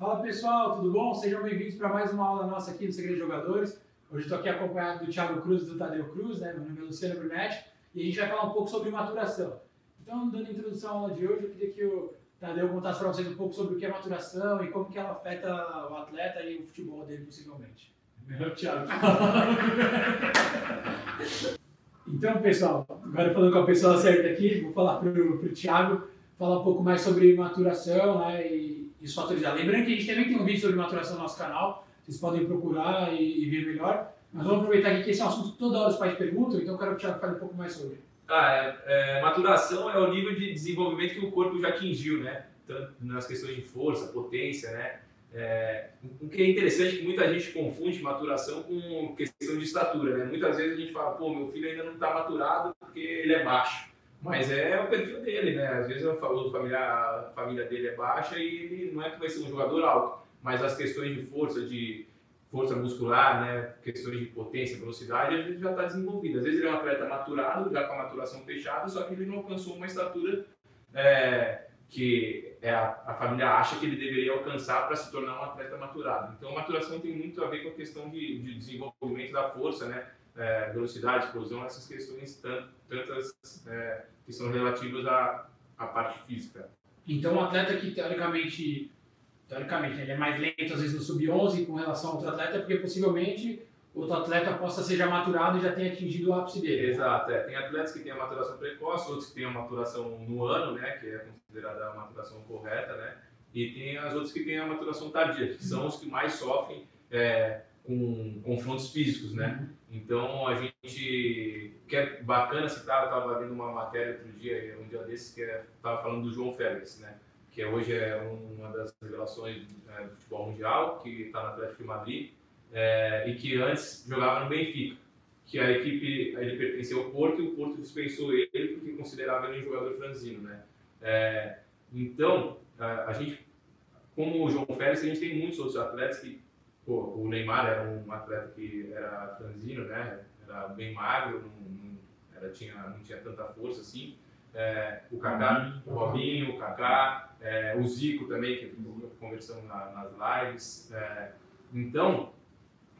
Fala pessoal, tudo bom? Sejam bem-vindos para mais uma aula nossa aqui do Segredo de Jogadores. Hoje estou aqui acompanhado do Thiago Cruz e do Tadeu Cruz, né? Meu nome é Luciano Brunetti e a gente vai falar um pouco sobre maturação. Então, dando introdução à aula de hoje, eu queria que o Tadeu contasse para vocês um pouco sobre o que é maturação e como que ela afeta o atleta e o futebol dele, possivelmente. Melhor Thiago. então, pessoal, agora falando com a pessoa certa aqui, vou falar para o Thiago falar um pouco mais sobre maturação né, e, fatores dela. Lembrando que a gente também tem um vídeo sobre maturação no nosso canal, vocês podem procurar e, e ver melhor. Mas vamos aproveitar aqui que esse é um assunto que toda hora os pais perguntam, então eu quero que o Thiago fale um pouco mais sobre. Ah, é, é, maturação é o nível de desenvolvimento que o corpo já atingiu, né? Tanto nas questões de força, potência, né? É, o que é interessante é que muita gente confunde maturação com questão de estatura, né? Muitas vezes a gente fala, pô, meu filho ainda não está maturado porque ele é baixo. Mas é o perfil dele, né? Às vezes a família, a família dele é baixa e ele não é que vai ser um jogador alto, mas as questões de força, de força muscular, né? questões de potência, velocidade, gente já está desenvolvido. Às vezes ele é um atleta maturado, já com a maturação fechada, só que ele não alcançou uma estatura é, que é a, a, família acha que ele deveria alcançar para se tornar um atleta maturado. Então a maturação tem muito a ver com a questão de, de desenvolvimento da força, né? É, velocidade, explosão, essas questões tantas é, que são relativas à, à parte física. Então, um atleta que teoricamente, teoricamente ele é mais lento às vezes no sub-11 com relação a outro atleta, porque possivelmente outro atleta possa ser já maturado e já tenha atingido o ápice dele. Exato, é. tem atletas que têm a maturação precoce, outros que têm a maturação no ano, né, que é considerada a maturação correta, né, e tem as outras que têm a maturação tardia, que são os que mais sofrem é, com confrontos físicos, né. Uhum. Então a gente que é bacana citar, eu estava lendo uma matéria outro dia, um dia desses, que estava é, falando do João Félix, né? que hoje é uma das revelações é, do futebol mundial, que está no Atlético de Madrid, é, e que antes jogava no Benfica, que a equipe ele pertencia ao Porto e o Porto dispensou ele porque considerava ele um jogador franzino, né? É, então a, a, gente, como o João Félix, a gente tem muitos outros atletas que pô, o Neymar era um atleta que era franzino, né? Era bem magro, não, não, era, tinha, não tinha tanta força assim. É, o Kaká, o Robinho, o Kaká, é, o Zico também, que conversamos na, nas lives. É, então,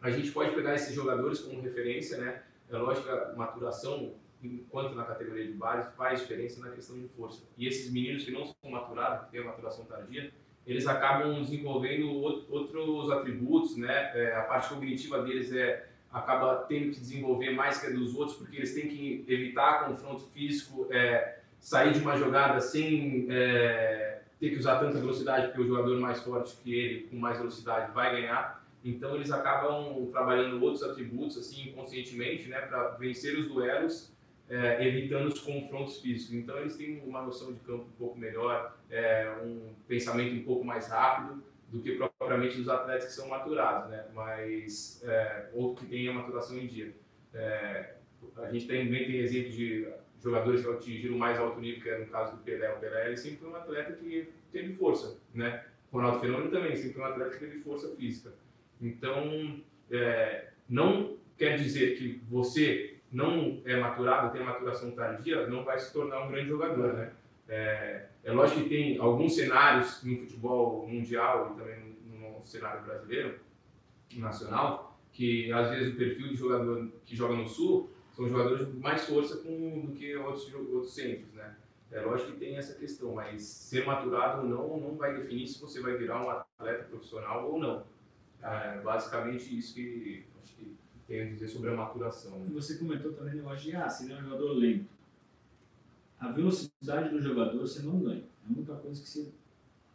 a gente pode pegar esses jogadores como referência, né? É lógico que a maturação, enquanto na categoria de base, faz diferença na questão de força. E esses meninos que não são maturados, que têm a maturação tardia, eles acabam desenvolvendo outros atributos, né? É, a parte cognitiva deles é acaba tendo que desenvolver mais que a dos outros, porque eles têm que evitar confronto físico, é, sair de uma jogada sem é, ter que usar tanta velocidade, porque o jogador mais forte que ele, com mais velocidade, vai ganhar. Então eles acabam trabalhando outros atributos assim inconscientemente, né, para vencer os duelos é, evitando os confrontos físicos. Então eles têm uma noção de campo um pouco melhor, é, um pensamento um pouco mais rápido do que propriamente os atletas que são maturados, né? Mas é, ou que têm a maturação em dia. É, a gente também tem exemplo de jogadores que atingiram mais alto nível, que é no caso do Pelé. O Pelé ele sempre foi um atleta que teve força, né? Ronaldo Fenômeno também sempre foi um atleta que teve força física. Então, é, não quer dizer que você não é maturado, tem maturação tardia, não vai se tornar um grande jogador, né? É, é lógico que tem alguns cenários no futebol mundial e também no cenário brasileiro, nacional, que às vezes o perfil de jogador que joga no Sul são jogadores de mais força com, do que outros, outros centros, né? É lógico que tem essa questão, mas ser maturado ou não não vai definir se você vai virar um atleta profissional ou não. É basicamente isso que tenho a dizer sobre a maturação. Você comentou também o negócio de, ah, se ele é um jogador lento. A velocidade do jogador você não ganha. É a única coisa que você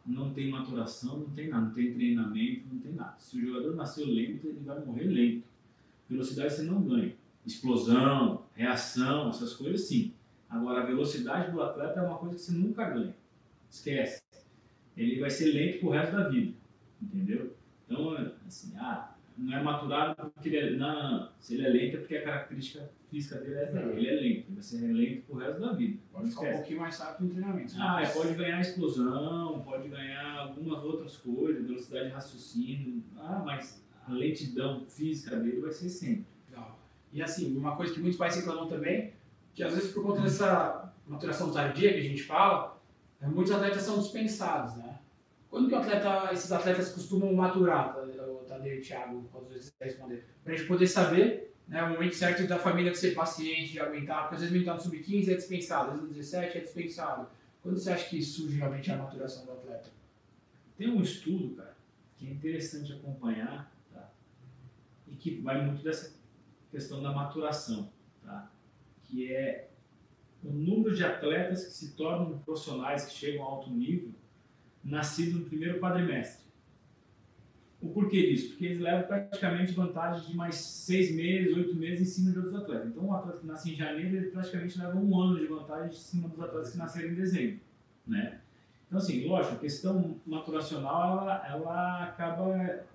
não tem maturação, não tem nada, não tem treinamento, não tem nada. Se o jogador nasceu lento, ele vai morrer lento. Velocidade você não ganha. Explosão, reação, essas coisas sim. Agora, a velocidade do atleta é uma coisa que você nunca ganha. Esquece. Ele vai ser lento pro resto da vida. Entendeu? Então, assim, ah, não é maturado porque ele é, não, se ele é lento é porque a característica física dele é essa. É. Ele é lento, ele vai ser lento pro resto da vida. Pode ficar um pouquinho mais rápido no treinamento. Ah, é, pode ganhar explosão, pode ganhar algumas outras coisas, velocidade de raciocínio. Ah, mas a lentidão física dele vai ser sempre. Legal. E assim, uma coisa que muitos pais reclamam também, que às vezes por conta dessa maturação tardia que a gente fala, muitos atletas são dispensados, né? Quando que atleta, esses atletas costumam maturar, o Tadeu e Thiago, quando vocês responder? Para a gente poder saber né, o momento certo da família de ser paciente, de aguentar, porque às vezes militar no sub-15 é dispensado, às vezes no 17 é dispensado. Quando você acha que surge realmente a maturação do atleta? Tem um estudo, cara, que é interessante acompanhar, tá? E que vai muito dessa questão da maturação, tá? Que é o número de atletas que se tornam profissionais, que chegam a alto nível, nascido no primeiro quadrimestre. O porquê disso? Porque eles levam praticamente vantagem de mais seis meses, oito meses em cima de outros atletas. Então, um atleta que nasce em janeiro, ele praticamente leva um ano de vantagem em cima dos atletas que nasceram em dezembro. Né? Então, assim, lógico, a questão maturacional, ela, ela acaba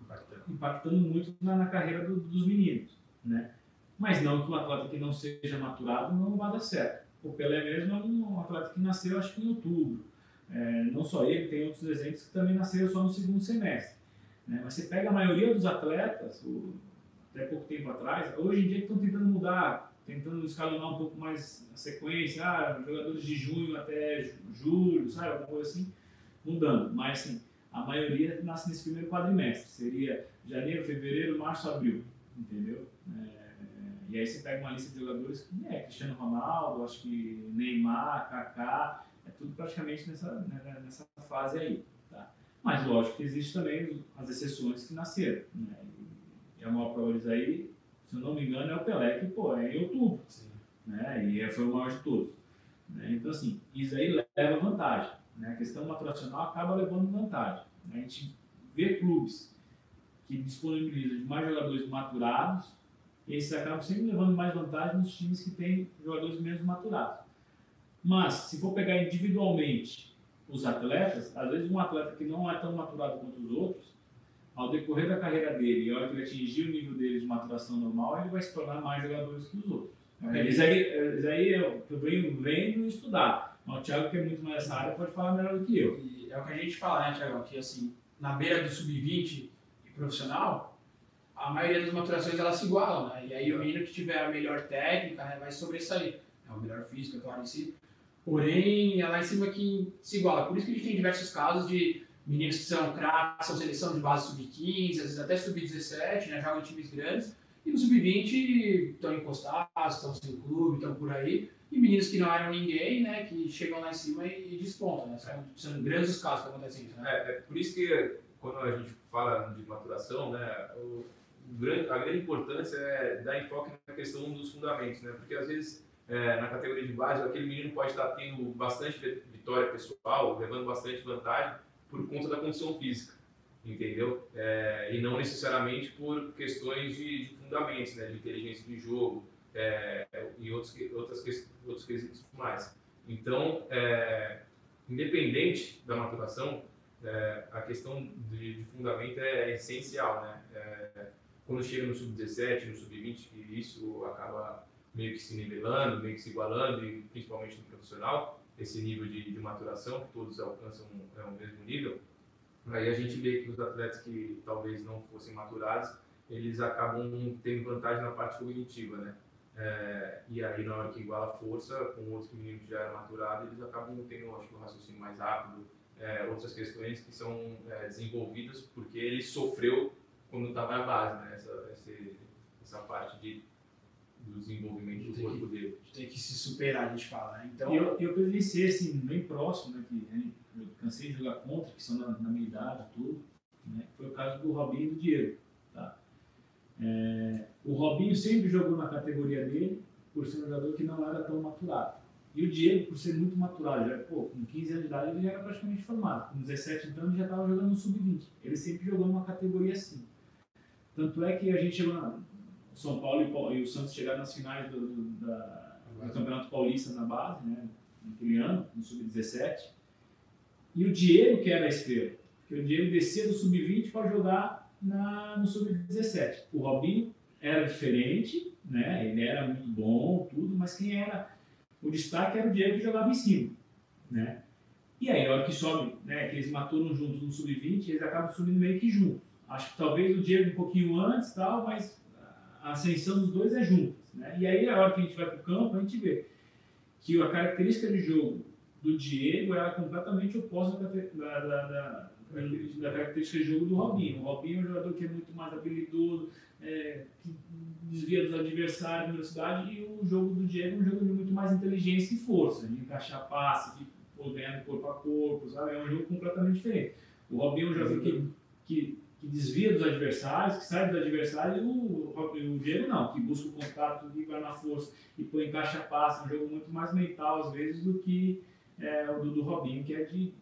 impactando, impactando muito na, na carreira do, dos meninos. Né? Mas não que um atleta que não seja maturado não vá dar certo. O Pelé mesmo é um atleta que nasceu, acho que em outubro. É, não só ele, tem outros exemplos que também nasceram só no segundo semestre. Né? Mas você pega a maioria dos atletas, o, até pouco tempo atrás, hoje em dia estão tentando mudar, tentando escalonar um pouco mais a sequência, ah, jogadores de junho até julho, sabe, alguma coisa assim, mudando. Mas assim, a maioria nasce nesse primeiro quadrimestre, seria janeiro, fevereiro, março, abril, entendeu? É, e aí você pega uma lista de jogadores que é Cristiano Ronaldo, acho que Neymar, Kaká, é tudo praticamente nessa, né, nessa fase aí. Tá? Mas lógico que existe também as exceções que nasceram. Né? E a maior prova disso aí, se eu não me engano, é o Pelé, que pô, é em outubro. Sim. Né? E é, foi o maior de todos. Né? Então, assim, isso aí leva vantagem. Né? A questão maturacional acaba levando vantagem. Né? A gente vê clubes que disponibilizam mais jogadores maturados, e esses acabam sempre levando mais vantagem nos times que têm jogadores menos maturados. Mas, se for pegar individualmente os atletas, às vezes um atleta que não é tão maturado quanto os outros, ao decorrer da carreira dele, e a hora que ele atingir o nível dele de maturação normal, ele vai se tornar mais jogadores que os outros. É, isso aí, isso aí é que eu venho vendo estudar. Mas o Thiago, que é muito mais essa área, pode falar melhor do que eu. E é o que a gente fala, né, Thiago? Que assim, na beira do sub-20 e profissional, a maioria das maturações elas se igualam, né? E aí o menino que tiver a melhor técnica né, vai sobressair. É o melhor físico, é claro, em si. Porém, é lá em cima que se iguala. Por isso que a gente tem diversos casos de meninos que são craques, são seleção de base sub-15, às vezes até sub-17, né? Jogam em times grandes. E no sub-20 estão encostados, estão sem clube, estão por aí. E meninos que não eram ninguém, né? Que chegam lá em cima e, e despontam, né? São, grandes os casos que acontecem isso, né? É, é por isso que quando a gente fala de maturação, né? O a grande importância é dar enfoque na questão dos fundamentos, né? Porque às vezes é, na categoria de base aquele menino pode estar tendo bastante vitória pessoal, levando bastante vantagem por conta da condição física, entendeu? É, e não necessariamente por questões de, de, fundamentos, né? De inteligência de jogo é, e outros outras outros quesitos mais. Então, é, independente da maturação, é, a questão de, de, fundamento é, essencial, né? É, quando chega no sub-17, no sub-20, que isso acaba meio que se nivelando, meio que se igualando, e principalmente no profissional, esse nível de, de maturação, que todos alcançam é, o mesmo nível, aí a gente vê que os atletas que talvez não fossem maturados, eles acabam tendo vantagem na parte cognitiva, né? É, e aí, na hora que iguala a força, com outros meninos que já eram maturados, eles acabam tendo, acho um raciocínio mais rápido, é, outras questões que são é, desenvolvidas porque ele sofreu quando estava na base, né? Essa, essa, essa parte de, do desenvolvimento do corpo que, dele. Tem que se superar, a gente fala, né? Então... E eu, eu presenciei, assim, bem próximo, né? Que, né, eu cansei de jogar contra, que são na, na minha idade e tudo, né? Foi o caso do Robinho e do Diego, tá? É, o Robinho sempre jogou na categoria dele, por ser um jogador que não era tão maturado. E o Diego, por ser muito maturado, já, pô, com 15 anos de idade ele já era praticamente formado. Com 17 então ele já estava jogando no sub-20. Ele sempre jogou numa categoria assim. Tanto é que a gente chegou São Paulo e, o Santos chegaram nas finais do, do, da, do Campeonato Paulista na base, né? Naquele ano, no Sub-17. E o Diego que era a estrela. Porque o Diego descia do Sub-20 para jogar na, no Sub-17. O Robinho era diferente, né? Ele era muito bom, tudo, mas quem era o destaque era o Diego que jogava em cima, né? E aí, na hora que sobe, né, que eles maturam juntos no Sub-20, eles acabam subindo meio que juntos. Acho que talvez o Diego um pouquinho antes, tal, mas a ascensão dos dois é juntas. Né? E aí, a hora que a gente vai para o campo, a gente vê que a característica de jogo do Diego era completamente oposta da, da, da, da, característica de jogo do Robinho. O Robinho é um jogador que é muito mais habilidoso, é, que desvia dos adversários, velocidade, e o jogo do Diego é um jogo de muito mais inteligência e força, de encaixar passe, de ganhar corpo a corpo, sabe? É um jogo completamente diferente. O Robinho é um jogador que, que, que desvia dos adversários, que sai dos adversários, e o, o Diego não, que busca o contato, que vai na força e põe encaixa passe, é um jogo muito mais mental às vezes do que é, o do, do Robinho, que é de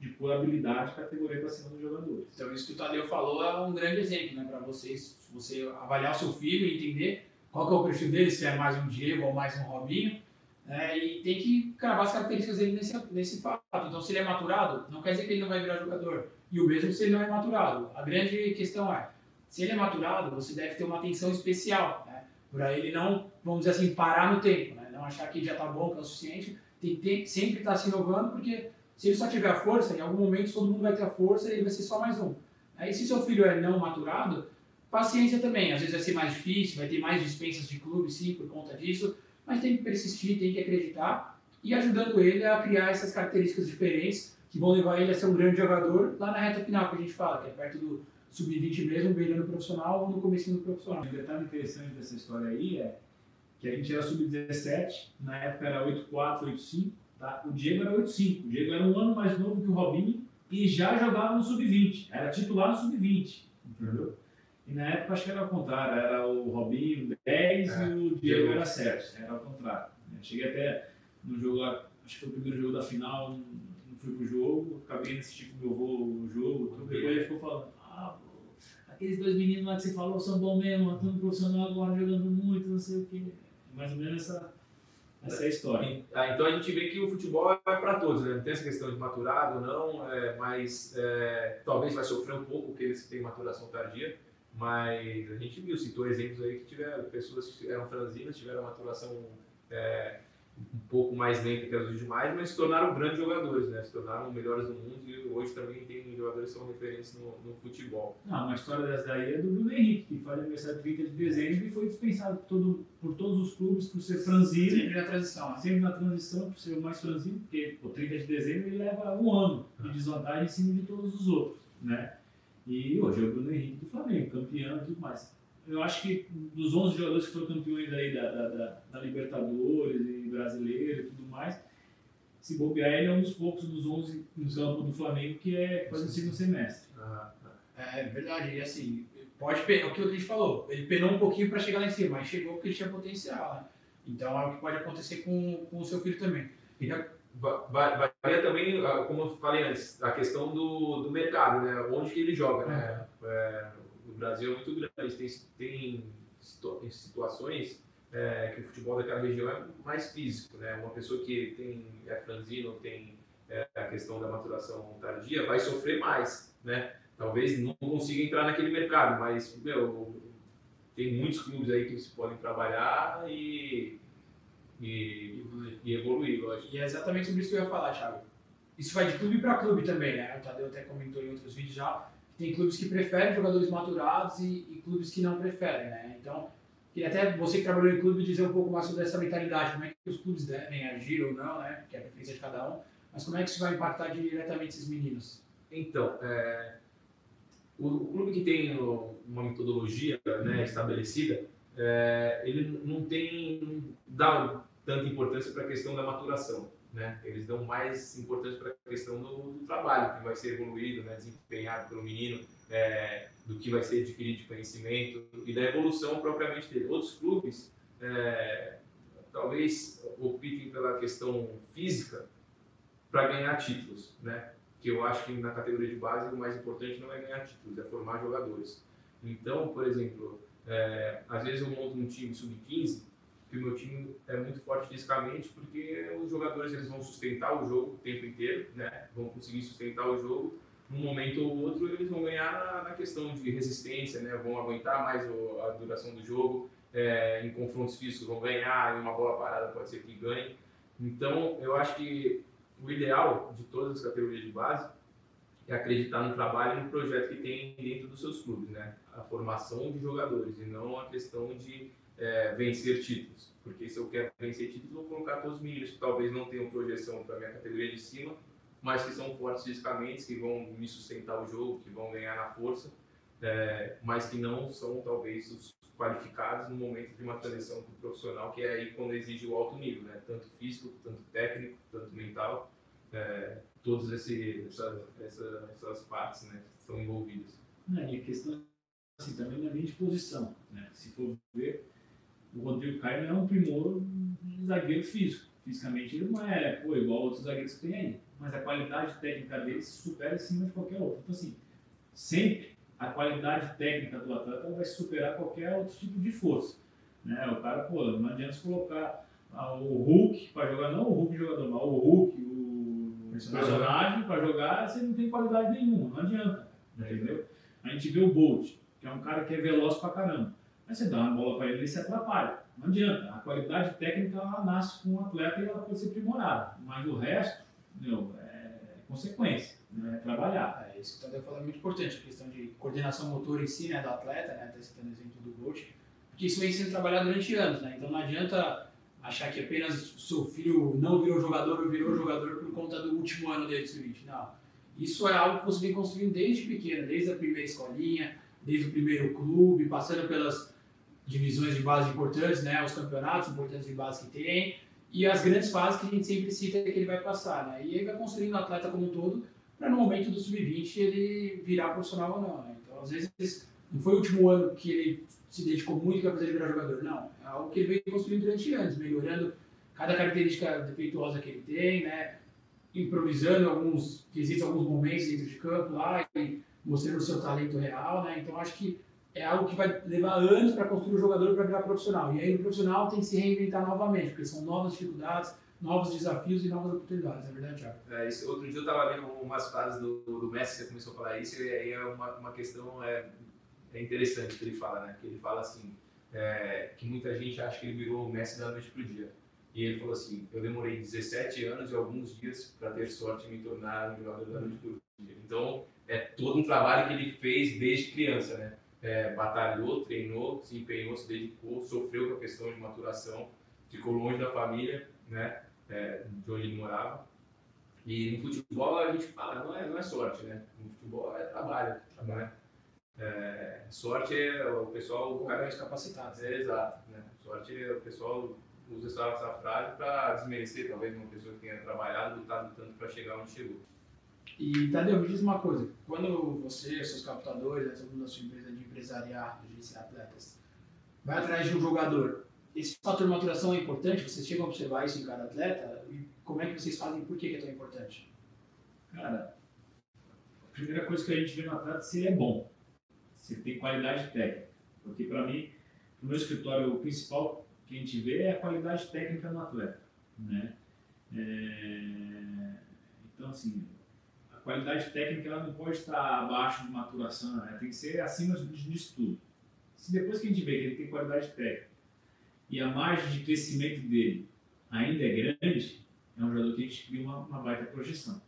de pôr habilidade categoria para cima dos jogadores. Então, isso que o Tadeu falou é um grande exemplo né, para vocês, você avaliar o seu filho e entender qual é o perfil dele, se é mais um Diego ou mais um Robinho, né, e tem que cravar as características dele nesse, nesse fato. Então, se ele é maturado, não quer dizer que ele não vai virar jogador. E o mesmo se ele não é maturado. A grande questão é, se ele é maturado, você deve ter uma atenção especial, né, para ele não, vamos dizer assim, parar no tempo, né, não achar que já está bom, que é o suficiente, tem que sempre estar tá se inovando, porque se ele só tiver a força, em algum momento todo mundo vai ter a força e ele vai ser só mais um. Aí se seu filho é não maturado, paciência também. Às vezes vai ser mais difícil, vai ter mais dispensas de clube, sim, por conta disso, mas tem que persistir, tem que acreditar e ajudando ele a criar essas características diferentes que vão levar ele a ser um grande jogador lá na reta final que a gente fala, que é perto do sub-20 mesmo, beirando profissional ou no começo do profissional. Um detalhe interessante dessa história aí é que a gente era sub-17, na época era 8-4, 8-5, Tá? O Diego era 8,5. O Diego era um ano mais novo que o Robinho e já jogava no sub-20. Era titular no sub-20. Entendeu? E na época acho que era o contrário. Era o Robinho 10 é, e o Diego era 7. Era o contrário. Eu cheguei até no jogo lá, acho que foi o primeiro jogo da final, fui pro jogo, acabei assistindo com meu avô o jogo, tudo. depois ele ficou falando, ah, aqueles dois meninos lá que você falou são bons mesmo, estão profissional agora jogando muito, não sei o quê. Mais ou menos essa essa é a história. Ah, então a gente vê que o futebol é para todos, né? Não tem essa questão de maturado, não, é, mas é, talvez vai sofrer um pouco porque eles têm maturação tardia, mas a gente viu, citou exemplos aí que tiveram pessoas que eram franzinas, tiveram maturação é, um pouco mais lenta que as demais, mas se tornaram grandes jogadores, né? Se tornaram melhores do mundo e hoje também tem jogadores que são referentes no, no futebol. Não, uma história dessa daí é do Bruno Henrique, que faz aniversário 30 de dezembro e foi dispensado por, todo, por todos os clubes por ser franzino. Sempre na transição. Né? Sempre na transição, por ser o mais franzino, porque o 30 de dezembro ele leva um ano de ah. desvantagem em cima de todos os outros, né? E hoje é o Bruno Henrique do Flamengo, campeão e tudo mais eu acho que dos 11 jogadores que foram campeões aí da, da, da, da Libertadores brasileiro e tudo mais, se bobear, ele é um dos poucos dos 11 no campo do Flamengo que é faz o segundo semestre. Ah, é verdade, e assim, pode é o que o gente falou, ele penou um pouquinho para chegar lá em cima, mas chegou porque ele tinha potencial, né? Então é o que pode acontecer com, com o seu filho também. E varia também, ah, como eu falei antes, a questão do, do mercado, né? Onde que ele joga, né? É. É, no Brasil é muito grande. Tem, tem, tem situações é, que o futebol daquela região é mais físico, né? Uma pessoa que tem é franzino, tem é, a questão da maturação tardia, vai sofrer mais, né? Talvez não consiga entrar naquele mercado, mas, meu, tem muitos clubes aí que se podem trabalhar e, e, e evoluir, lógico. E é exatamente sobre isso que eu ia falar, Thiago. Isso vai de clube para clube também, né? O Tadeu até comentou em outros vídeos já tem clubes que preferem jogadores maturados e, e, clubes que não preferem, né? Então, queria até você que trabalhou em clube dizer um pouco mais sobre essa mentalidade, como é que os clubes devem agir ou não, né? Que é a preferência de cada um, mas como é que isso vai impactar diretamente esses meninos? Então, é, o, clube que tem uma metodologia né, estabelecida, é, ele não tem dá tanta importância para a questão da maturação. Né? Eles dão mais importância para a questão do, do, trabalho que vai ser evoluído, né? desempenhado pelo menino, é, do que vai ser adquirido de conhecimento e da evolução propriamente dele. Outros clubes é, talvez optem pela questão física para ganhar títulos, né? Que eu acho que na categoria de base o mais importante não é ganhar títulos, é formar jogadores. Então, por exemplo, é, às vezes eu monto um time sub-15 que o meu time é muito forte fisicamente, porque os jogadores eles vão sustentar o jogo o tempo inteiro, né? vão conseguir sustentar o jogo. Num momento ou outro, eles vão ganhar na, na questão de resistência, né? vão aguentar mais o, a duração do jogo. É, em confrontos físicos, vão ganhar, em uma bola parada pode ser que ganhe. Então, eu acho que o ideal de todas as categorias de base é acreditar no trabalho e no projeto que tem dentro dos seus clubes, né? A formação de jogadores e não a questão de é, vencer títulos. Porque se eu quero vencer títulos, vou colocar todos os meninos que talvez não tenham projeção para minha categoria de cima, mas que são fortes fisicamente, que vão me sustentar o jogo, que vão ganhar na força, é, mas que não são talvez os qualificados no momento de uma transição profissional, que é aí quando exige o alto nível, né? tanto físico, tanto técnico, tanto mental, é, todas essa, essa, essas partes né, estão envolvidas. É, e a questão assim, também na linha de posição. Né? Se for ver, o Rodrigo Caio não é um primor de zagueiro físico. Fisicamente ele não é pô, igual outros zagueiros que tem aí. Mas a qualidade técnica dele se supera em cima de qualquer outro. Então, assim, sempre a qualidade técnica do atleta vai superar qualquer outro tipo de força. Né? O cara, pô, não adianta se colocar ah, o Hulk para jogar, não o Hulk jogador, mas o Hulk, o personagem para jogar, você não tem qualidade nenhuma, não adianta. Entendeu? A gente vê o Bolt, que é um cara que é veloz pra caramba. Aí você dá uma bola para ele, ele se atrapalha. Não adianta. A qualidade técnica ela nasce com o atleta e ela pode ser aprimorada. Mas o resto, meu, é consequência, né? é trabalhar. É, isso que o Tadeu falou é muito importante, a questão de coordenação motor em si, né, do atleta, né, tá citando o exemplo do Bolt, porque isso vem sendo trabalhado durante anos, né, então não adianta achar que apenas seu filho não virou jogador ou virou jogador por conta do último ano dele de sub Não. Isso é algo que você vem construindo desde pequeno, desde a primeira escolinha, desde o primeiro clube, passando pelas divisões de base importantes, né, os campeonatos importantes de base que tem, e as grandes fases que a gente sempre cita que ele vai passar, né? E ele vai construindo o atleta como um todo, para no momento do sub-20 ele virar profissional ou não, né? Então, às vezes, não foi o último ano que ele se dedicou muito para fazer virar jogador, não. É algo que ele veio construindo durante anos, melhorando cada característica defeituosa que ele tem, né? Improvisando alguns quesitos, alguns momentos dentro de campo lá e mostrando o seu talento real, né? Então, acho que é algo que vai levar anos para construir o jogador para virar profissional. E aí o profissional tem que se reinventar novamente, porque são novas dificuldades, novos desafios e novas oportunidades, é verdade, Thiago? É, isso, outro dia eu estava vendo umas frases do, do Messi, você começou a falar isso, e aí é uma, uma questão é, é interessante que ele fala, né? Que ele fala assim, é, que muita gente acha que ele virou o Messi da noite para o dia. E ele falou assim, eu demorei 17 anos e alguns dias para ter sorte de me tornar um jogador da noite para o dia. Então, é todo um trabalho que ele fez desde criança, né? É, batalhou, treinou, se empenhou, se dedicou, sofreu com a questão de maturação, ficou longe da família, né, é, de onde ele morava. E no futebol a gente fala, não é, não é sorte, né? No futebol é trabalho, trabalho. É, sorte é o pessoal... O cara é capacitado. É, exato. Né? Sorte é o pessoal usa essa, essa frase para desmerecer talvez uma pessoa que tenha trabalhado, lutado tanto para chegar onde chegou. E Tadeu, me diz uma coisa, quando você, seus captadores, todo mundo da sua empresa empresariar, de gerenciar atletas, vai atrás de um jogador, esse fator de maturação é importante? Vocês chegam a observar isso em cada atleta? E como é que vocês fazem? Por que é tão importante? Cara, a primeira coisa que a gente vê no atleta é se ele é bom, se ele tem qualidade técnica. Porque para mim, no meu escritório, o principal que a gente vê é a qualidade técnica no atleta. Né? É... Então, assim, qualidade técnica ela não pode estar abaixo de maturação, né? tem que ser acima disso tudo. Se depois que a gente vê que ele tem qualidade técnica e a margem de crescimento dele ainda é grande, é um jogador que a gente cria uma, uma baita projeção.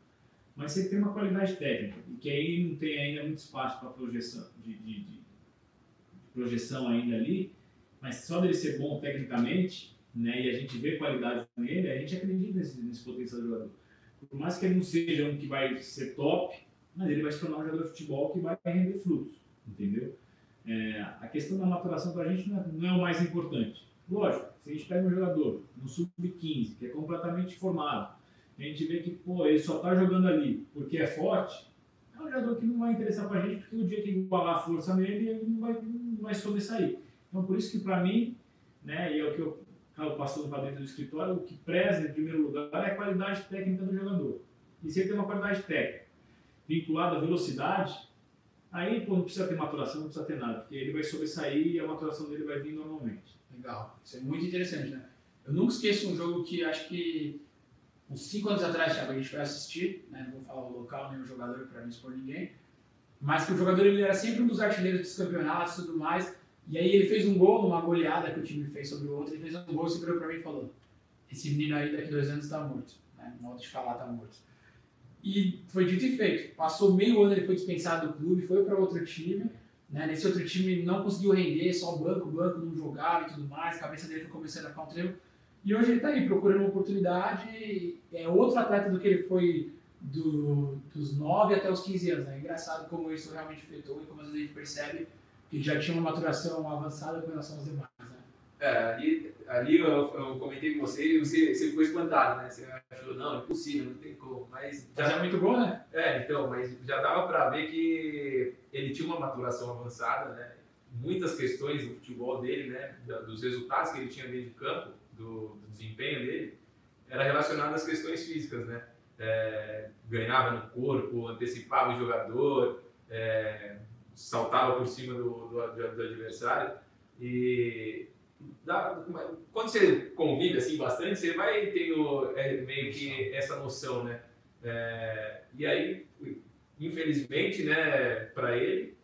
Mas se ele tem uma qualidade técnica e que aí não tem ainda muito espaço para projeção, de, de, de, projeção ainda ali, mas só dele ser bom tecnicamente, né, e a gente vê qualidade nele, a gente acredita nesse, nesse potencial do jogador por mais que ele não seja um que vai ser top, mas ele vai se tornar um jogador de futebol que vai render frutos, entendeu? É, a questão da maturação para a gente não é, não é, o mais importante. Lógico, se a gente pega um jogador no sub-15, que é completamente formado, a gente vê que pô, ele só está jogando ali porque é forte, é um jogador que não vai interessar para a gente, porque o dia que igualar a força nele, ele não vai, não vai sobressair. Então, por isso que para mim, né, e é o que eu passando para dentro do escritório, o que preza em primeiro lugar é a qualidade técnica do jogador. E se ele tem uma qualidade técnica vinculada à velocidade, aí pô, não precisa ter maturação, não precisa ter nada, porque ele vai sobressair e a maturação dele vai vir normalmente. Legal, isso é muito interessante, né? Eu nunca esqueço um jogo que acho que uns 5 anos atrás, Thiago, a gente foi assistir, né? não vou falar o local nem o jogador para não expor ninguém, mas que o jogador ele era sempre um dos artilheiros dos campeonatos e tudo mais, e aí ele fez um gol numa goleada que o time fez sobre o outro, ele fez um gol, se virou para mim e falou, esse menino aí daqui dois anos está morto, né? modo de falar está morto. E foi dito e feito. Passou meio ano, ele foi dispensado do clube, foi para outro time, né? Nesse outro time não conseguiu render, só o banco, o banco não jogava e tudo mais, a cabeça dele foi começando a ficar um treino. E hoje ele está aí procurando uma oportunidade, é outro atleta do que ele foi do, dos 9 até os 15 anos. Né? É engraçado como isso realmente afetou e como às vezes a gente percebe que já tinha uma maturação avançada com relação aos demais. Né? É, ali, ali eu, eu, comentei com você e você, você ficou espantado, né? Você achou, não, impossível, não tem como. Mas já mas é muito bom, né? É, então, mas já dava para ver que ele tinha uma maturação avançada, né? Muitas questões do futebol dele, né? Dos resultados que ele tinha dentro de campo, do, do desempenho dele, era relacionado às questões físicas, né? É, ganhava no corpo, antecipava o jogador, é, saltava por cima do, do, do, adversário. E dá, quando você convive assim bastante, você vai tendo é, meio que essa noção, né? É, e aí, infelizmente, né, para ele,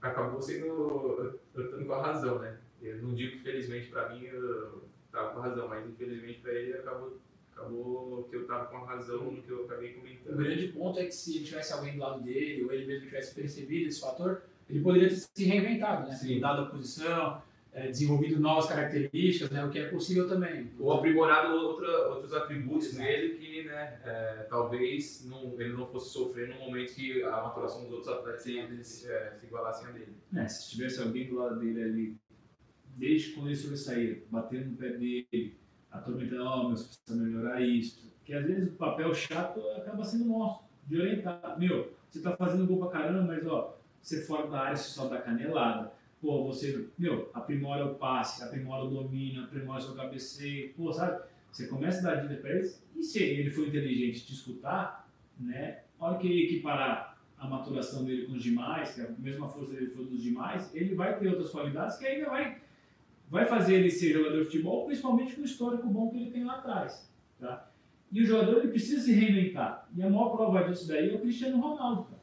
acabou sendo eu estando com a razão, né? Eu não digo felizmente para mim eu estava com a razão, mas infelizmente para ele acabou acabou que eu estava com a razão no que eu acabei comentando. O grande ponto é que se ele tivesse alguém do lado dele, ou ele mesmo tivesse percebido esse fator, ele poderia ter se reinventado, né? Sim. Mudado a posição, é, desenvolvido novas características, né? O que é possível também. Ou aprimorado outra, outros atributos Exato. nele que, né? É, talvez não, ele não fosse sofrer no momento que a maturação dos outros atletas se, se, é, se igualassem a dele. É, se tivesse alguém do lado dele ali, desde quando ele sobressair, batendo no pé dele, atormentando, ó, oh, meu, você precisa melhorar isso. Porque às vezes o papel chato acaba sendo nosso, de orientar. Meu, você tá fazendo gol pra caramba, mas ó, você fora da área, você só dá canelada. Pô, você, meu, aprimora o passe, aprimora o domínio, aprimora o seu cabeceio, pô, sabe? Você começa a dar dicas para eles, e se ele for inteligente te escutar, né? A hora que ele equiparar a maturação dele com os demais, que é a mesma força dele for dos demais, ele vai ter outras qualidades que ainda vai, vai fazer ele ser jogador de futebol, principalmente com o histórico bom que ele tem lá atrás, tá? E o jogador ele precisa se reinventar. E a maior prova disso daí é o Cristiano Ronaldo. Cara.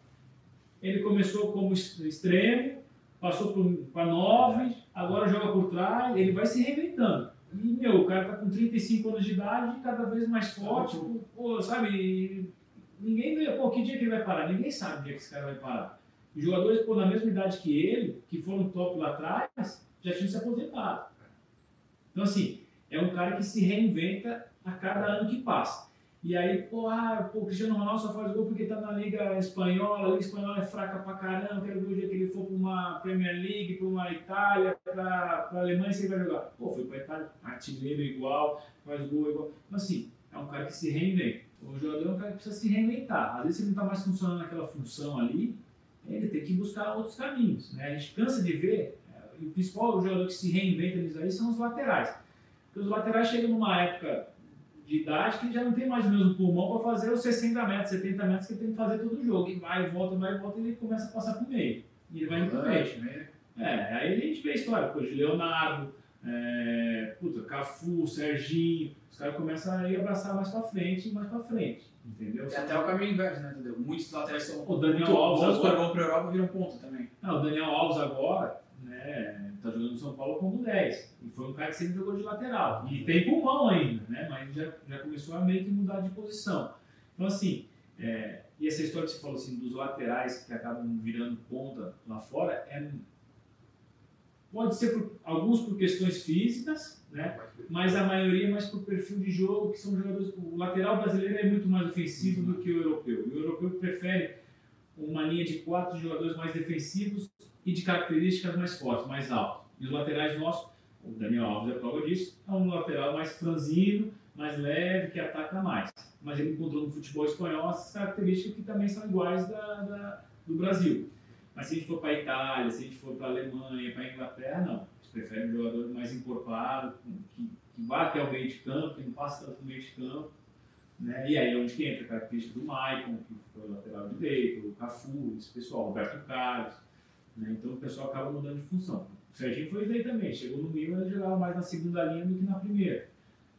Ele começou como extremo, passou para nove, agora joga por trás, ele vai se reinventando. E, meu, o cara tá com 35 anos de idade, cada vez mais forte, pô, sabe? Ninguém vê, pô, que dia que ele vai parar? Ninguém sabe o dia que esse cara vai parar. Os jogadores, pô, na mesma idade que ele, que foram top lá atrás, já tinham se aposentado. Então, assim, é um cara que se reinventa a cada ano que passa. E aí, pô, ah, o Cristiano Ronaldo só faz gol porque tá na Liga Espanhola, a Liga Espanhola é fraca pra caramba, quero ver o dia que ele for pra uma Premier League, pra uma Itália, pra, pra Alemanha, você vai jogar. Pô, foi pra Itália, artilheiro igual, faz gol igual. Então, assim, é um cara que se reinventa. O jogador é um cara que precisa se reinventar. Às vezes ele não tá mais funcionando naquela função ali, ele tem que buscar outros caminhos. Né? A gente cansa de ver, e o principal jogador que se reinventa nisso aí são os laterais. Porque os laterais chegam numa época de idade que já não tem mais o mesmo pulmão para fazer os 60 metros, 70 metros que ele tem que fazer todo o jogo. E vai, volta, vai, volta, e ele começa a passar para o meio. E ele vai indo para o meio. É, aí a gente vê a história, pô, de Leonardo, é, puta, Cafu, Serginho, os caras começam a abraçar mais para frente e mais para frente. Entendeu? É até o caminho inverso, né? Entendeu? Muitos laterais são. O Daniel Alves. Quando vão para a Europa viram ponto também. Não, o Daniel Alves agora, né? Tá jogando no São Paulo como 10. E foi um cara que sempre jogou de lateral. E tem pulmão ainda, né? Mas já, já começou a meio que mudar de posição. Então, assim, é, e essa história que você falou assim, dos laterais que acabam virando ponta lá fora, é, pode ser por, alguns por questões físicas, né? mas a maioria mais por perfil de jogo, que são jogadores. O lateral brasileiro é muito mais ofensivo do que o europeu. O europeu prefere uma linha de quatro jogadores mais defensivos e de características mais fortes, mais altas. E os laterais nossos, o Daniel Alves é prova disso, é um lateral mais franzino, mais leve, que ataca mais. Mas ele encontrou no futebol espanhol essas características que também são iguais da, da do Brasil. Mas se a gente for para a Itália, se a gente for para a Alemanha, para a Inglaterra, não. Eles preferem um jogador mais encorpado, que, que vá até o meio de campo, que não passa tanto no meio de campo. Né? E aí é onde entra a característica do Maicon, que foi lateral direito, o Cafu, esse pessoal, Roberto Carlos. Né? Então o pessoal acaba mudando de função. O Serginho foi isso aí também. Chegou no Milan e jogava mais na segunda linha do que na primeira.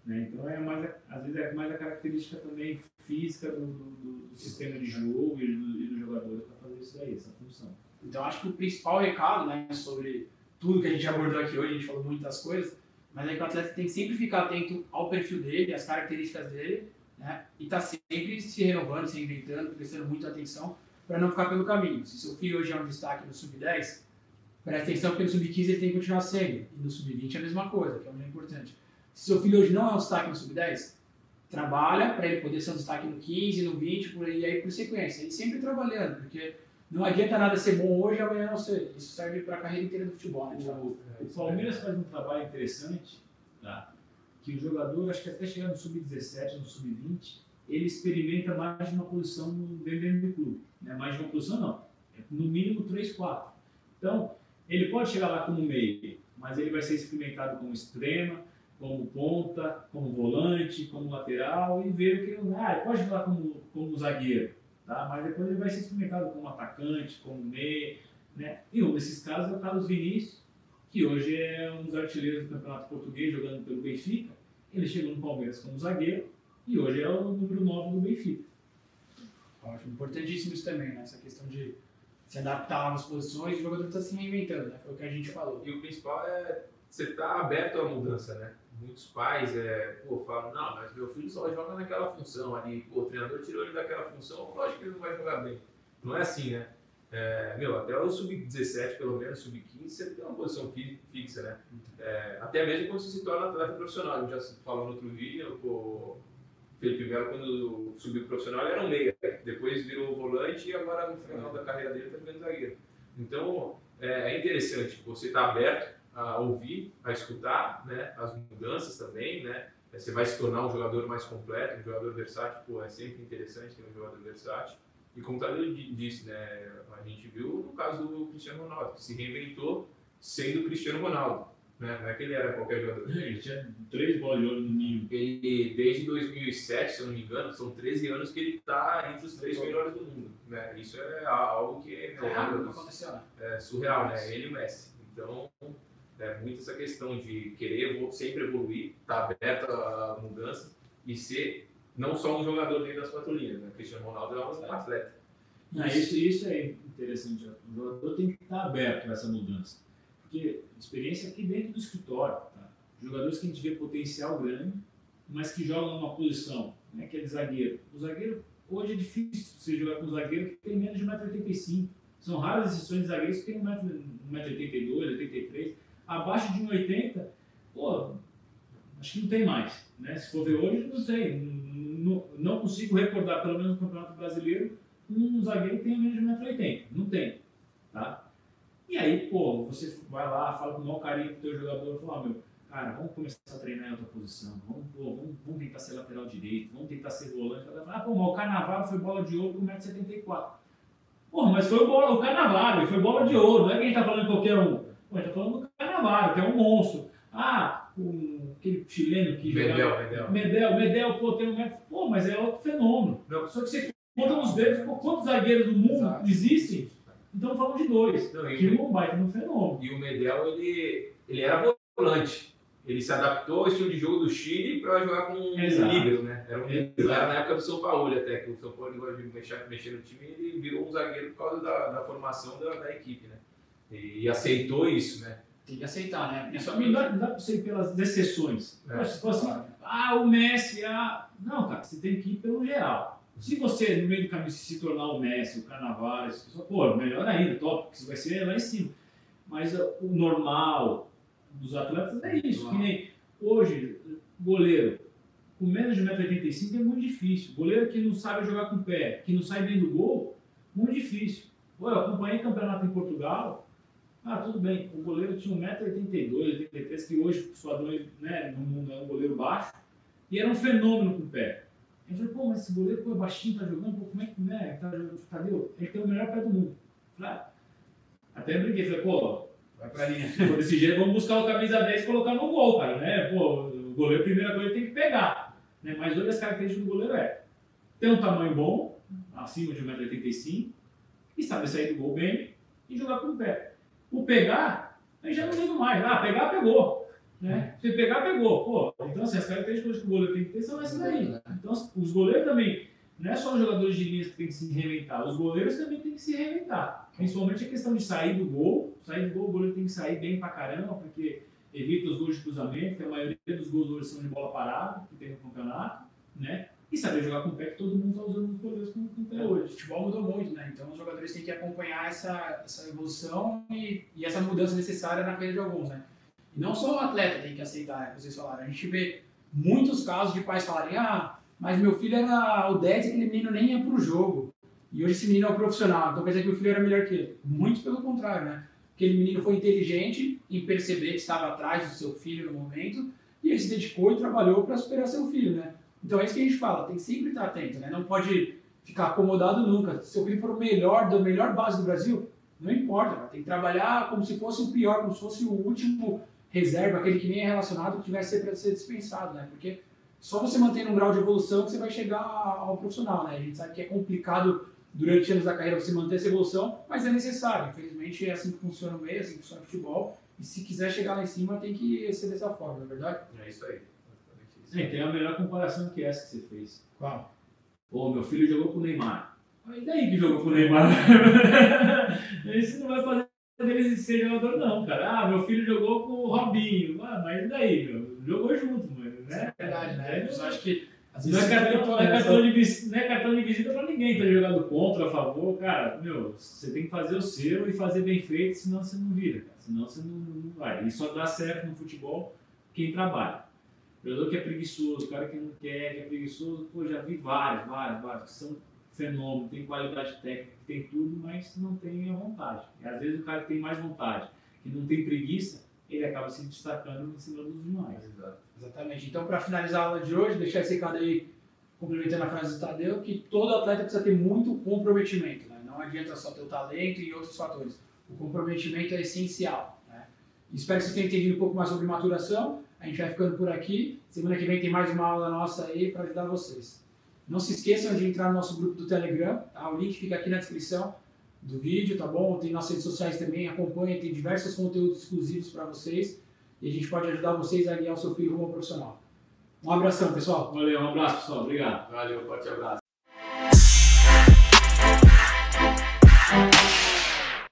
Né? Então é mais, às vezes é mais a característica também física do, do, do sistema de jogo e, do, e dos jogadores para fazer isso daí, essa função. Então acho que o principal recado né, sobre tudo que a gente abordou aqui hoje, a gente falou muitas coisas, mas é que o atleta tem que sempre ficar atento ao perfil dele, às características dele, né? E tá sempre se renovando, se reinventando, prestando muita atenção para não ficar pelo caminho. Se seu filho hoje é um destaque no sub-10, presta atenção porque no sub-15 ele tem que continuar sendo. E no sub-20 é a mesma coisa, que é o mais importante. Se seu filho hoje não é um destaque no sub-10, trabalha para ele poder ser um destaque no 15, no 20, por aí, aí por sequência. E sempre trabalhando, porque não adianta nada ser bom hoje e amanhã não ser. Isso serve para a carreira inteira do futebol. Né, o, o Palmeiras faz um trabalho interessante, tá? que o jogador, acho que até chegar no sub-17, no sub-20, ele experimenta mais de uma posição dentro do clube. Né? Mais de uma posição não, é no mínimo 3, 4. Então, ele pode chegar lá como meio, mas ele vai ser experimentado como extrema, como ponta, como volante, como lateral e ver o que ah, ele pode jogar como, como zagueiro, tá? mas depois ele vai ser experimentado como atacante, como meio. Né? E um desses casos é o Carlos Vinícius, que hoje é um dos artilheiros do Campeonato Português, jogando pelo Benfica. Ele chegou no Palmeiras como zagueiro e hoje é o número 9 do Benfica. Ótimo, importantíssimo isso também, né? essa questão de se adaptar a novas posições, o jogador está se reinventando, né? foi o que a gente falou. E o principal é você estar tá aberto à mudança, né? muitos pais é, pô, falam, não, mas meu filho só joga naquela função ali, pô, o treinador tirou ele daquela função, lógico que ele não vai jogar bem. Não é assim, né? É, meu, até o sub-17, pelo menos, sub-15, você tem uma posição fixa, né? É, até mesmo quando você se torna atleta profissional. Eu já falou no outro vídeo, o Felipe Melo, quando subiu profissional, era um meia. Depois virou volante e agora no final da carreira dele está jogando zagueiro. Então, é, é interessante você estar tá aberto a ouvir, a escutar né, as mudanças também, né? Você vai se tornar um jogador mais completo, um jogador versátil, pô, é sempre interessante ter um jogador versátil. E como o disse, né, a gente viu no caso do Cristiano Ronaldo, que se reinventou sendo Cristiano Ronaldo. Né? Não é que ele era qualquer jogador. Ele tinha três bolas de ouro no ninho. Ele, desde 2007, se eu não me engano, são 13 anos que ele está entre os três melhores do mundo. Né? Isso é algo que é, é, é surreal, né? Ele e o Messi. Então, é, muito essa questão de querer sempre evoluir, estar tá aberto à mudança e ser não só um jogador dentro das quatro linhas. Né? Cristiano Ronaldo é um atleta. Não, isso, isso é interessante. O jogador tem que estar aberto a essa mudança. Porque experiência aqui dentro do escritório. Tá? Jogadores que a gente vê potencial grande, mas que jogam numa posição né, que é de zagueiro. O zagueiro, hoje é difícil você jogar com um zagueiro que tem menos de 1,85m. São raras exceções de zagueiros que têm 1,82m, 83m abaixo de 1,80, pô, acho que não tem mais. Né? Se for ver hoje, não sei. Não, não consigo recordar, pelo menos no Campeonato Brasileiro, um zagueiro que tenha menos de 1,80m. Não tem. Tá? E aí, pô, você vai lá, fala com o maior carinho pro teu jogador, fala, meu, cara, vamos começar a treinar em outra posição, vamos, pô, vamos, vamos tentar ser lateral direito, vamos tentar ser volante. Ah, pô, mas o Carnaval foi bola de ouro com 1,74m. Porra, mas foi bola, o Carnaval, foi bola de ouro, não é que a gente tá falando de qualquer um. Pô, a gente tá falando do Carnaval, que é um monstro. Ah, um, aquele chileno que Medel, jogava... Medel. Medel, Medel, pô, tem um metro. Pô, mas é outro fenômeno. Não. Só que você conta nos dedos, pô, quantos zagueiros do mundo Exato. existem? Então falando de dois. Não, que um baita no fenômeno. E o Medel, ele, ele era volante. Ele se adaptou ao estilo de jogo do Chile para jogar com um líbero, né? Era, um, era, na época do São Paulo até, que o São Paulo gosta de mexer, mexer no time e ele virou um zagueiro por causa da, da formação da, da equipe, né? E, e aceitou isso, né? Tem que aceitar, né? Só não dá, dá para você ir pelas exceções. É. Se fosse assim, ah, o Messi, ah... Não, cara, você tem que ir pelo geral. Se você, no meio do caminho, se tornar o Messi, o Carnaval, pô, melhor ainda, top, porque você vai ser lá em cima. Mas uh, o normal dos atletas é isso. Que nem hoje, goleiro, com menos de 1,85m é muito difícil. Goleiro que não sabe jogar com o pé, que não sai bem do gol, muito difícil. Pô, eu acompanhei campeonato em Portugal, ah, tudo bem, o goleiro tinha 1,82m, 83 que hoje, por sua né, no mundo é um goleiro baixo, e era um fenômeno com o pé. Eu falei, pô, mas esse goleiro pô, é baixinho, tá jogando, pô, como é que né, tá jogando? Cadê? Ele tem o melhor pé do mundo. Falei, ah. Até brinquei, falei, pô, vai pra linha. desse jeito, vamos buscar o camisa 10 e colocar no gol, cara, né? Pô, o goleiro, a primeira coisa, tem que pegar. Né? Mas hoje as características do goleiro é ter um tamanho bom, acima de 1,85m, e saber sair do gol bem e jogar com o pé. O pegar, aí já não ligo mais. Ah, pegar, pegou. Né? Se pegar, pegou. Pô, então assim, as características que o goleiro tem que ter são essas daí. Então os goleiros também, não é só os jogadores de linhas que tem que se reinventar, os goleiros também tem que se reinventar. Principalmente a questão de sair do gol. Sair do gol, o goleiro tem que sair bem pra caramba, porque evita os gols de cruzamento, que a maioria dos gols hoje são de bola parada, que tem no campeonato, né? e saber jogar com o pé que todo mundo está usando os goleiros com, com o pé É, hoje. O futebol mudou muito, né? Então os jogadores têm que acompanhar essa, essa evolução e, e essa mudança necessária na carreira de alguns, né? E não só o atleta tem que aceitar? Vocês falaram. A gente vê muitos casos de pais falarem: ah, mas meu filho era o 10 e aquele menino nem ia pro jogo. E hoje esse menino é um profissional, então quer dizer que o filho era melhor que ele. Muito pelo contrário, né? Aquele menino foi inteligente em perceber que estava atrás do seu filho no momento e ele se dedicou e trabalhou para superar seu filho, né? Então é isso que a gente fala, tem que sempre estar atento, né? Não pode ficar acomodado nunca. Se seu filho for o melhor, da melhor base do Brasil, não importa, tem que trabalhar como se fosse o pior, como se fosse o último reserva, aquele que nem é relacionado, que tivesse para ser dispensado, né? Porque só você mantendo um grau de evolução que você vai chegar ao profissional, né? A gente sabe que é complicado durante anos da carreira você manter essa evolução, mas é necessário. Infelizmente é assim que funciona o meio, é assim que funciona o futebol. E se quiser chegar lá em cima, tem que ser dessa forma, não é verdade? É isso aí. É, tem a melhor comparação que essa que você fez. Qual? Pô, meu filho jogou com o Neymar. E daí que jogou com o Neymar? Isso não vai fazer ele ser jogador, não, cara. Ah, meu filho jogou com o Robinho. Ah, mas e daí, meu? Jogou junto, mano. Né? É verdade, né? Eu acho que Não é, cartão, não, é essa- cartão de, não é cartão de visita pra ninguém tá jogando contra, a favor, cara. Meu, você tem que fazer o seu e fazer bem feito, senão você não vira, cara. Senão você não, não vai. E só dá certo no futebol quem trabalha. O jogador que é preguiçoso, o cara que não quer, que é preguiçoso, pô, já vi vários, vários, vários, que são fenômenos, tem qualidade técnica, tem tudo, mas não tem a vontade. E às vezes o cara que tem mais vontade, que não tem preguiça, ele acaba se destacando em cima dos demais. Exatamente. Então, para finalizar a aula de hoje, deixar esse recado aí, complementando a frase do Tadeu, que todo atleta precisa ter muito comprometimento. Né? Não adianta só ter o talento e outros fatores. O comprometimento é essencial. Né? Espero que vocês tenham entendido um pouco mais sobre maturação. A gente vai ficando por aqui. Semana que vem tem mais uma aula nossa aí para ajudar vocês. Não se esqueçam de entrar no nosso grupo do Telegram. Tá? O link fica aqui na descrição do vídeo, tá bom? Tem nossas redes sociais também. Acompanha, tem diversos conteúdos exclusivos para vocês. E a gente pode ajudar vocês a guiar o seu filho rumo ao profissional. Um abração, pessoal. Valeu, um abraço pessoal, obrigado. Valeu, forte abraço.